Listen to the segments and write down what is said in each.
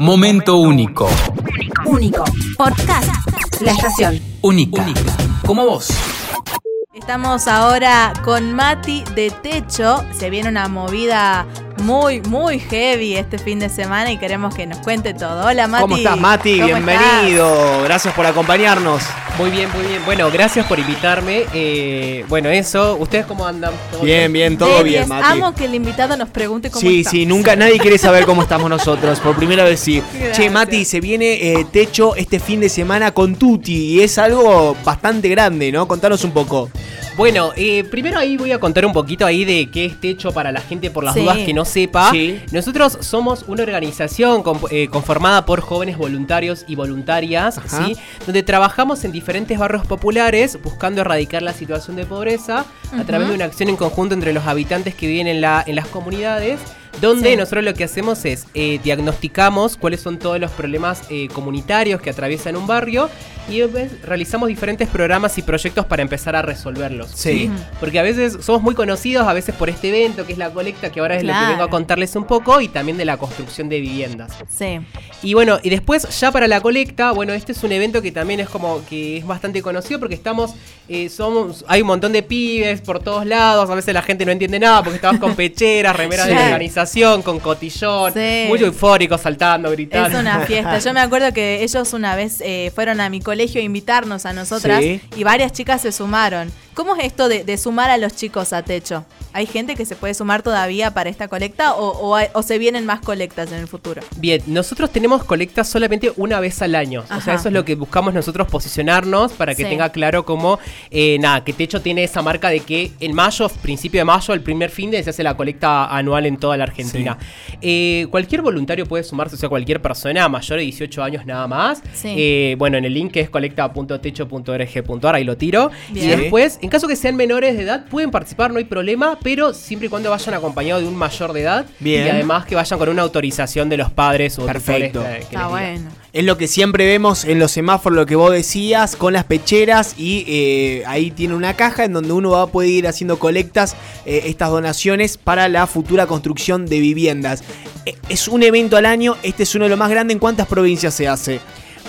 Momento único. Único. Podcast. La estación. Única. Como vos. Estamos ahora con Mati de Techo. Se viene una movida muy, muy heavy este fin de semana y queremos que nos cuente todo. Hola Mati. ¿Cómo estás, Mati? ¿Cómo Bienvenido. Gracias por acompañarnos. Muy bien, muy bien. Bueno, gracias por invitarme. Eh, bueno, eso. ¿Ustedes cómo andan? ¿Todo Bien, bien, todo bien, 10. Mati. Amo que el invitado nos pregunte cómo Sí, está. sí, nunca nadie quiere saber cómo estamos nosotros. Por primera vez sí. Gracias. Che, Mati, se viene eh, Techo este fin de semana con Tuti y es algo bastante grande, ¿no? Contanos un poco. Bueno, eh, primero ahí voy a contar un poquito ahí de qué es Techo para la gente por las Sí. dudas que no sepa. Sí. Nosotros somos una organización eh, conformada por jóvenes voluntarios y voluntarias, Ajá. ¿sí? Donde trabajamos en diferentes barrios populares buscando erradicar la situación de pobreza a través de una acción en conjunto entre los habitantes que viven en, la, en las comunidades. Donde Sí. nosotros lo que hacemos es eh, diagnosticamos cuáles son todos los problemas eh, comunitarios que atraviesan un barrio y realizamos diferentes programas y proyectos para empezar a resolverlos. Sí. Porque a veces somos muy conocidos, a veces por este evento que es la colecta, que ahora es lo que vengo a contarles un poco, y también de la construcción de viviendas. Sí. Y bueno, y después ya para la colecta, bueno, este es un evento que también es como que es bastante conocido porque estamos, eh, somos, hay un montón de pibes por todos lados, a veces la gente no entiende nada porque estamos con pecheras, remeras de la organización, con cotillón, Sí. muy eufóricos, saltando, gritando. Es una fiesta. Yo me acuerdo que ellos una vez eh, fueron a mi colegio a invitarnos a nosotras Sí. y varias chicas se sumaron. ¿Cómo es esto de, de sumar a los chicos a techo? ¿Hay gente que se puede sumar todavía para esta colecta o, o hay- o se vienen más colectas en el futuro? Bien, nosotros tenemos colectas solamente una vez al año. O sea, eso es lo que buscamos nosotros posicionarnos para que Sí. tenga claro como, eh, nada, que Techo tiene esa marca de que en mayo, principio de mayo, el primer fin de se hace la colecta anual en toda la Argentina. Eh, cualquier voluntario puede sumarse, o sea, cualquier persona mayor de 18 años nada más. Sí. Eh, bueno, en el link que es colecta.techo.org.ar, ahí lo tiro. Bien. Y después, en caso que sean menores de edad, pueden participar, no hay problema, pero siempre y cuando vayan acompañados de un mayor de edad. Bien. Y además que vayan con una autorización de los padres o Perfecto. tutores que- que Está bueno. Es lo que siempre vemos en los semáforos, lo que vos decías, con las pecheras y eh, ahí tiene una caja en donde uno va a poder ir haciendo colectas, eh, estas donaciones para la futura construcción de viviendas. Eh, es un evento al año, este es uno de los más grandes. ¿En cuántas provincias se hace?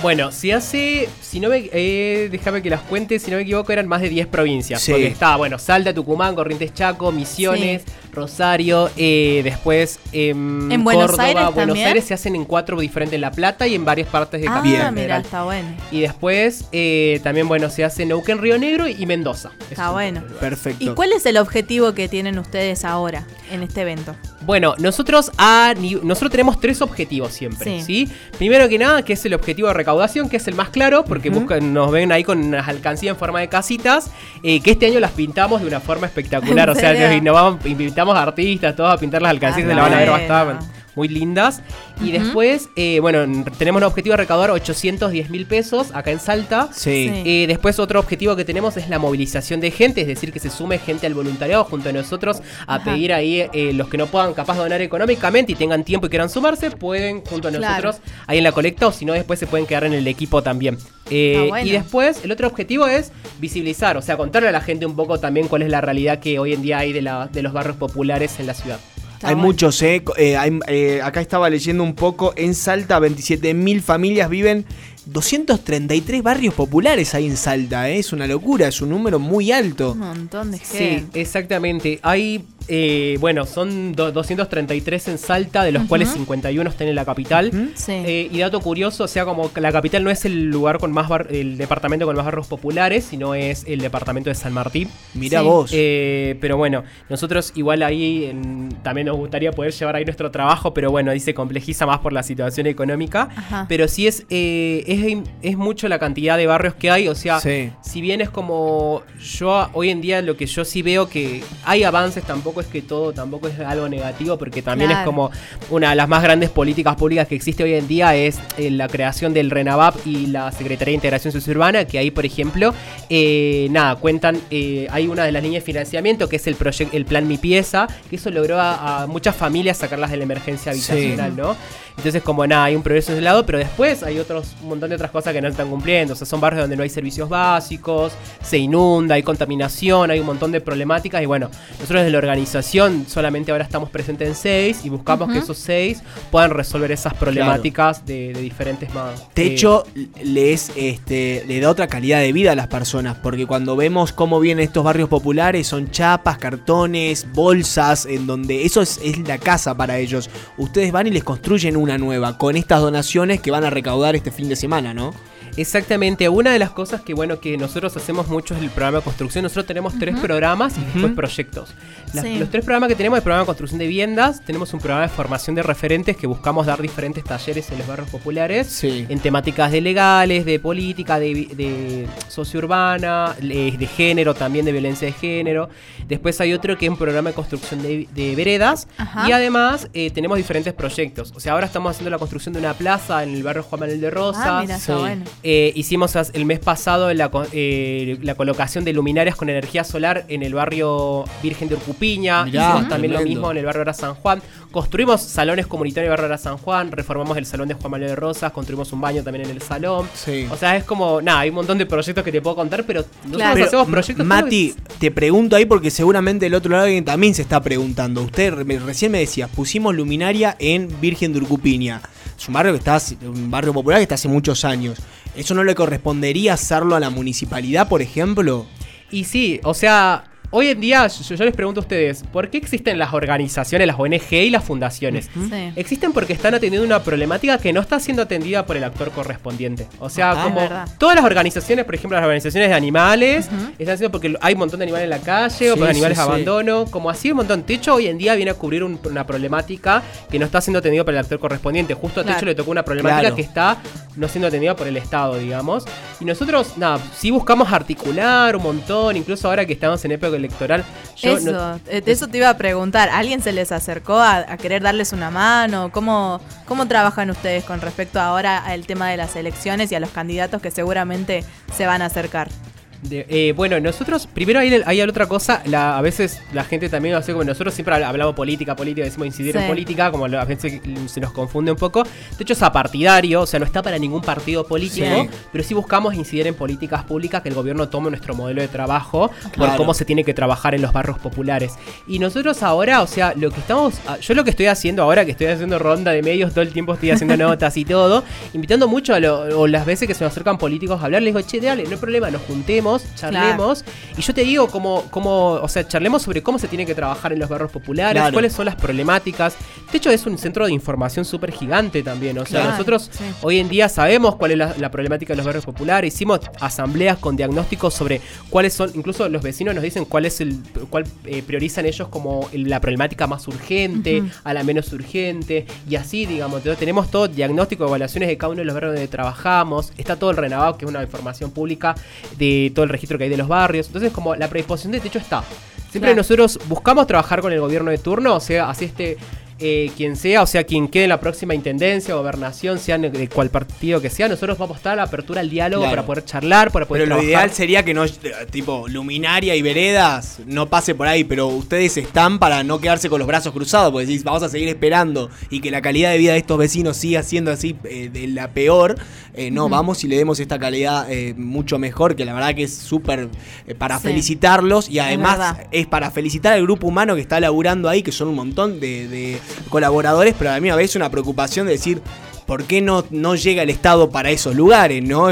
Bueno, se hace, si no me, eh, déjame que las cuente, si no me equivoco, eran más de 10 provincias. Sí. Porque está, bueno, Salta, Tucumán, Corrientes Chaco, Misiones, Rosario, eh, después em, ¿En Buenos Córdoba, Aires Buenos? Aires se hacen en cuatro diferentes en La Plata y en varias partes de Ah, Capital mira, está bueno. Y después eh, también, bueno, se hace en Neuquén, Río Negro y Mendoza. Está Es bueno. Perfecto. ¿Y cuál es el objetivo que tienen ustedes ahora en este evento? Bueno, nosotros a nosotros tenemos tres objetivos siempre, Sí. ¿sí? Primero que nada, que es el objetivo de recaudación, que es el más claro, porque buscan- nos ven ahí con unas alcancías en forma de casitas, eh, que este año las pintamos de una forma espectacular. ¿En o sea, nos innovamos- invitamos a artistas, todos a pintar las alcancías, Ah, se la van a ver bastante muy lindas. Y después, eh, bueno, tenemos un objetivo de recaudar 810 mil pesos acá en Salta. Sí. Sí. Eh, después otro objetivo que tenemos es la movilización de gente, es decir, que se sume gente al voluntariado junto a nosotros a Ajá. pedir ahí eh, los que no puedan capaz donar económicamente y tengan tiempo y quieran sumarse, pueden junto a Claro. nosotros ahí en la colecta o si no después se pueden quedar en el equipo también. Eh, bueno. Y después el otro objetivo es visibilizar, o sea, contarle a la gente un poco también cuál es la realidad que hoy en día hay de, la, de los barrios populares en la ciudad. Hay muchos, ¿eh? Eh, hay- eh, acá estaba leyendo un poco. En Salta, 27.000 familias viven. 233 barrios populares hay en Salta, ¿eh? Es una locura, es un número muy alto. Un montón de Sí, gente. exactamente. Hay, eh, bueno, son do- 233 en Salta, de los Ujú. cuales 51 están en la capital. Sí. Eh, y dato curioso, o sea, como la capital no es el lugar con más bar- el departamento con más barrios populares, sino es el departamento de San Martín. Mirá Sí. vos. Eh, pero bueno, nosotros igual ahí en- también nos gustaría poder llevar ahí nuestro trabajo, pero bueno, ahí se complejiza más por la situación económica. Ajá. Pero sí es, eh, es, es mucho la cantidad de barrios que hay, o sea, Sí. si bien es como yo hoy en día lo que yo sí veo que hay avances, tampoco es que todo tampoco es algo negativo, porque también Claro. es como una de las más grandes políticas públicas que existe hoy en día es eh, la creación del RENAVAP y la Secretaría de Integración Sociourbana, que ahí, por ejemplo, eh, nada, cuentan, eh, hay una de las líneas de financiamiento que es el, proyec- el plan Mi Pieza, que eso logró a, a muchas familias sacarlas de la emergencia habitacional, ¿no? Entonces, como nada, hay un progreso de ese lado, pero después hay otros, un montón de otras cosas que no están cumpliendo. O sea, son barrios donde no hay servicios básicos, se inunda, hay contaminación, hay un montón de problemáticas. Y bueno, nosotros desde la organización solamente ahora estamos presentes en seis y buscamos que esos seis puedan resolver esas problemáticas de, de diferentes más. Techo les este, le da otra calidad de vida a las personas, porque cuando vemos cómo vienen estos barrios populares, son chapas, cartones, bolsas, en donde eso es, es la casa para ellos. Ustedes van y les construyen una nueva con estas donaciones que van a recaudar este fin de semana, ¿no? Exactamente, una de las cosas que bueno que nosotros hacemos mucho es el programa de construcción. Nosotros tenemos tres programas y después proyectos. Las- Sí. Los tres programas que tenemos, el programa de construcción de viviendas, tenemos un programa de formación de referentes que buscamos dar diferentes talleres en los barrios populares, Sí. en temáticas de legales, de política, de, de sociourbana, de género, también de violencia de género. Después hay otro que es un programa de construcción de, de veredas Ajá. y además eh, tenemos diferentes proyectos. O sea, ahora estamos haciendo la construcción de una plaza en el barrio Juan Manuel de Rosas. Ah, mira, está Sí. bueno. Eh, hicimos el mes pasado la, eh, la colocación de luminarias con energía solar en el barrio Virgen de Urcupiña. Mirá, hicimos también lo mismo en el barrio Ara San Juan. Construimos salones comunitarios en el barrio Ara San Juan. Reformamos el salón de Juan Manuel de Rosas. Construimos un baño también en el salón. Sí. O sea, es como, nada, hay un montón de proyectos que te puedo contar, pero nosotros Claro. Pero, hacemos proyectos. Mati, te pregunto ahí porque seguramente del otro lado alguien también se está preguntando. Usted recién me decía, pusimos luminaria en Virgen de Urcupiña. Es un barrio que está, un barrio popular que está hace muchos años. ¿Eso no le correspondería hacerlo a la municipalidad, por ejemplo? Y sí, o sea, hoy en día yo, yo les pregunto a ustedes, ¿por qué existen las organizaciones, las ONG y las fundaciones? Sí. Existen porque están atendiendo una problemática que no está siendo atendida por el actor correspondiente. O sea, Ah, como todas las organizaciones, por ejemplo, las organizaciones de animales, están haciendo porque hay un montón de animales en la calle o Sí, por animales sí, abandono, como así un montón. Techo hoy en día viene a cubrir un- una problemática que no está siendo atendida por el actor correspondiente. Justo a Techo Claro. le tocó una problemática Claro. que está no siendo atendida por el Estado, digamos. Y nosotros, nada, sí buscamos articular un montón, incluso ahora que estamos en época electoral. eh, eso te iba a preguntar. ¿Alguien se les acercó a, a querer darles una mano? ¿Cómo, ¿Cómo trabajan ustedes con respecto ahora al tema de las elecciones y a los candidatos que seguramente se van a acercar? De- eh, bueno, nosotros, primero hay, hay otra cosa, la- a veces la gente también, hace como nosotros siempre habl- hablamos política, política, decimos incidir en política, como lo- a veces se nos confunde un poco. De hecho es apartidario, o sea, no está para ningún partido político, Sí. pero sí buscamos incidir en políticas públicas, que el gobierno tome nuestro modelo de trabajo, por cómo se tiene que trabajar en los barrios populares. Y nosotros ahora, o sea, lo que estamos, ah, yo lo que estoy haciendo ahora, que estoy haciendo ronda de medios todo el tiempo, estoy haciendo notas y todo, invitando mucho a lo- o las veces que se me acercan políticos a hablar, les digo, che, dale, no hay problema, nos juntemos, charlemos, y yo te digo cómo, cómo, o sea, charlemos sobre cómo se tiene que trabajar en los barrios populares, Claro. cuáles son las problemáticas. De hecho, es un centro de información súper gigante también, o sea, Claro, nosotros sí. hoy en día sabemos cuál es la, la problemática de los barrios populares, hicimos asambleas con diagnósticos sobre cuáles son, incluso los vecinos nos dicen cuál es el, cuál eh, priorizan ellos como el- la problemática más urgente, a la menos urgente, y así, digamos, entonces tenemos todo diagnóstico, evaluaciones de cada uno de los barrios donde trabajamos, está todo el Renavado, que es una información pública de todo el registro que hay de los barrios, entonces como la predisposición de techo está. Siempre Claro. nosotros buscamos trabajar con el gobierno de turno, o sea, así este eh, quien sea, o sea, quien quede en la próxima intendencia, gobernación, sean de, cual partido que sea, nosotros vamos a estar a la apertura al diálogo Claro. para poder charlar, para poder Pero lo ideal sería que no, eh, tipo, luminaria y veredas no pase por ahí, pero ustedes están para no quedarse con los brazos cruzados, porque decís, vamos a seguir esperando y que la calidad de vida de estos vecinos siga siendo así eh, de la peor. eh, no, vamos y le demos esta calidad mucho mejor, que la verdad que es súper para Sí. felicitarlos y además es para felicitar al grupo humano que está laburando ahí, que son un montón de, de colaboradores, pero a mí a veces una preocupación de decir, ¿por qué no, no llega el Estado para esos lugares? ¿no?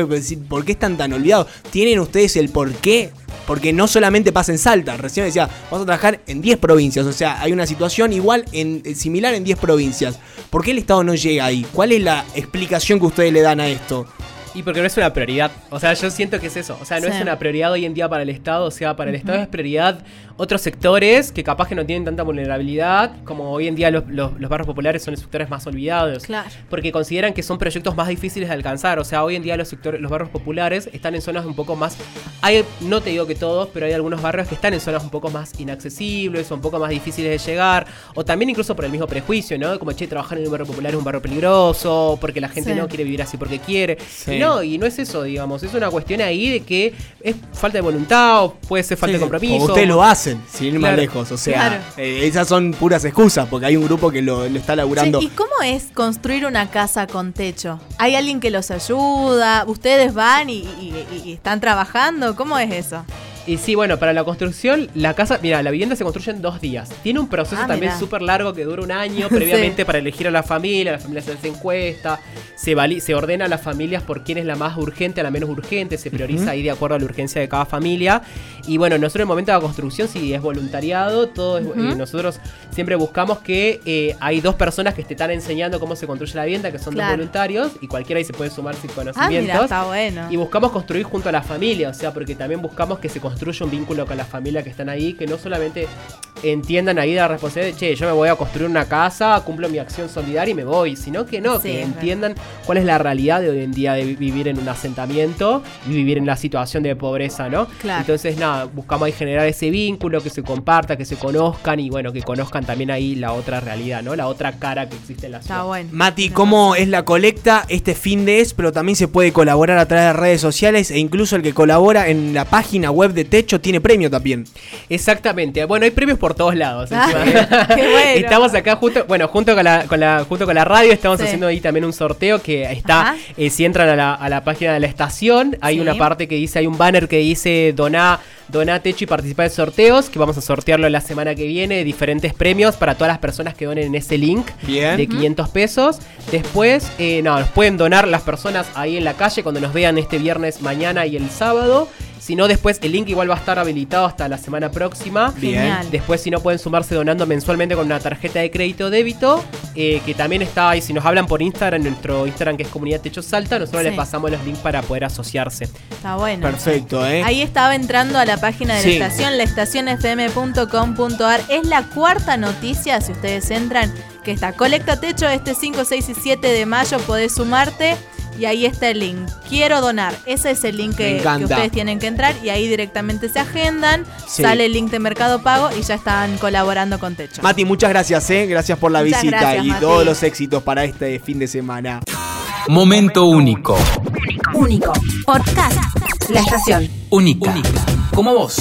¿Por qué están tan olvidados? ¿Tienen ustedes el por qué? Porque no solamente pasa en Salta, recién decía, vamos a trabajar en 10 provincias, o sea, hay una situación igual, en, similar en 10 provincias. ¿Por qué el Estado no llega ahí? ¿Cuál es la explicación que ustedes le dan a esto? Y porque no es una prioridad. O sea, yo siento que es eso. O sea, no Sí. es una prioridad hoy en día para el Estado. O sea, para el Estado es prioridad otros sectores que capaz que no tienen tanta vulnerabilidad. Como hoy en día los, los- los barrios populares son los sectores más olvidados. Claro. Porque consideran que son proyectos más difíciles de alcanzar. O sea, hoy en día los sectores, los barrios populares están en zonas un poco más. Hay, no te digo que todos, pero hay algunos barrios que están en zonas un poco más inaccesibles, o un poco más difíciles de llegar. O también incluso por el mismo prejuicio, ¿no? Como che, trabajar en un barrio popular es un barrio peligroso, porque la gente Sí. no quiere vivir así porque quiere. Sí. Y no, y no es eso, digamos. Es una cuestión ahí de que es falta de voluntad o puede ser falta Sí, de compromiso. o ustedes lo hacen, sin ir más lejos. O sea, Claro. eh, esas son puras excusas, porque hay un grupo que lo, lo está laburando. ¿Y cómo es construir una casa con techo? ¿Hay alguien que los ayuda? ¿Ustedes van y, y- y- y están trabajando? ¿Cómo es eso? Y sí, bueno, para la construcción, la casa, mira, la vivienda se construye en dos días. Tiene un proceso Ah, también súper largo que dura un año previamente Sí. para elegir a la familia, la familia se hace encuesta, se, se ordena a las familias por quién es la más urgente, a la menos urgente, se prioriza ahí de acuerdo a la urgencia de cada familia. Y bueno, nosotros en el momento de la construcción, si es voluntariado, todo es- eh, nosotros siempre buscamos que eh, hay dos personas que te están enseñando cómo se construye la vivienda, que son Claro. dos voluntarios, y cualquiera ahí se puede sumar sin Ah, conocimientos. mira, está bueno. Y buscamos construir junto a la familia, o sea, porque también buscamos que se construya un vínculo con la familia que están ahí, que no solamente entiendan ahí la responsabilidad de, che, yo me voy a construir una casa, cumplo mi acción solidaria y me voy, sino que no, Sí, que entiendan cuál es la realidad de hoy en día de vi- vivir en un asentamiento y vivir en la situación de pobreza, ¿no? Claro. Entonces, nada, buscamos ahí generar ese vínculo, que se comparta, que se conozcan y bueno, que conozcan también ahí la otra realidad, ¿no? La otra cara que existe en la ciudad. Está bueno. Mati, ¿cómo es la colecta este fin de es? Pero también se puede colaborar a través de redes sociales e incluso el que colabora en la página web de Techo tiene premio también. Exactamente. Bueno, hay premios por todos lados. Ah, qué bueno. Estamos acá justo, bueno, junto con la, con la, junto con la radio estamos Sí. haciendo ahí también un sorteo que está, eh, si entran a la, a la página de la estación, hay Sí. una parte que dice, hay un banner que dice doná, doná techo y participar de sorteos, que vamos a sortearlo la semana que viene, diferentes premios para todas las personas que donen en ese link Bien. de 500 pesos. Después, eh, no, nos pueden donar las personas ahí en la calle cuando nos vean este viernes, mañana y el sábado. Si no, después el link igual va a estar habilitado hasta la semana próxima. Bien. Genial. Después, si no, pueden sumarse donando mensualmente con una tarjeta de crédito o débito, eh, que también está ahí. Si nos hablan por Instagram, nuestro Instagram que es Comunidad Techo Salta, nosotros Sí. les pasamos los links para poder asociarse. Está bueno. Perfecto, ¿eh? Ahí estaba entrando a la página de Sí. la estación, laestacionfm.com.ar. Es la cuarta noticia, si ustedes entran, que está Colecta Techo este 5, 6 y 7 de mayo. Podés sumarte y ahí está el link. Quiero donar. Ese es el link que, ustedes tienen que entrar y ahí directamente se agendan. Sí. Sale el link de Mercado Pago y ya están colaborando con Techo. Mati, muchas gracias, ¿eh? Gracias por la Muchas visita gracias, y Mati. todos los éxitos para este fin de semana. Momento único. Único. Podcast. La estación. Única. Como vos.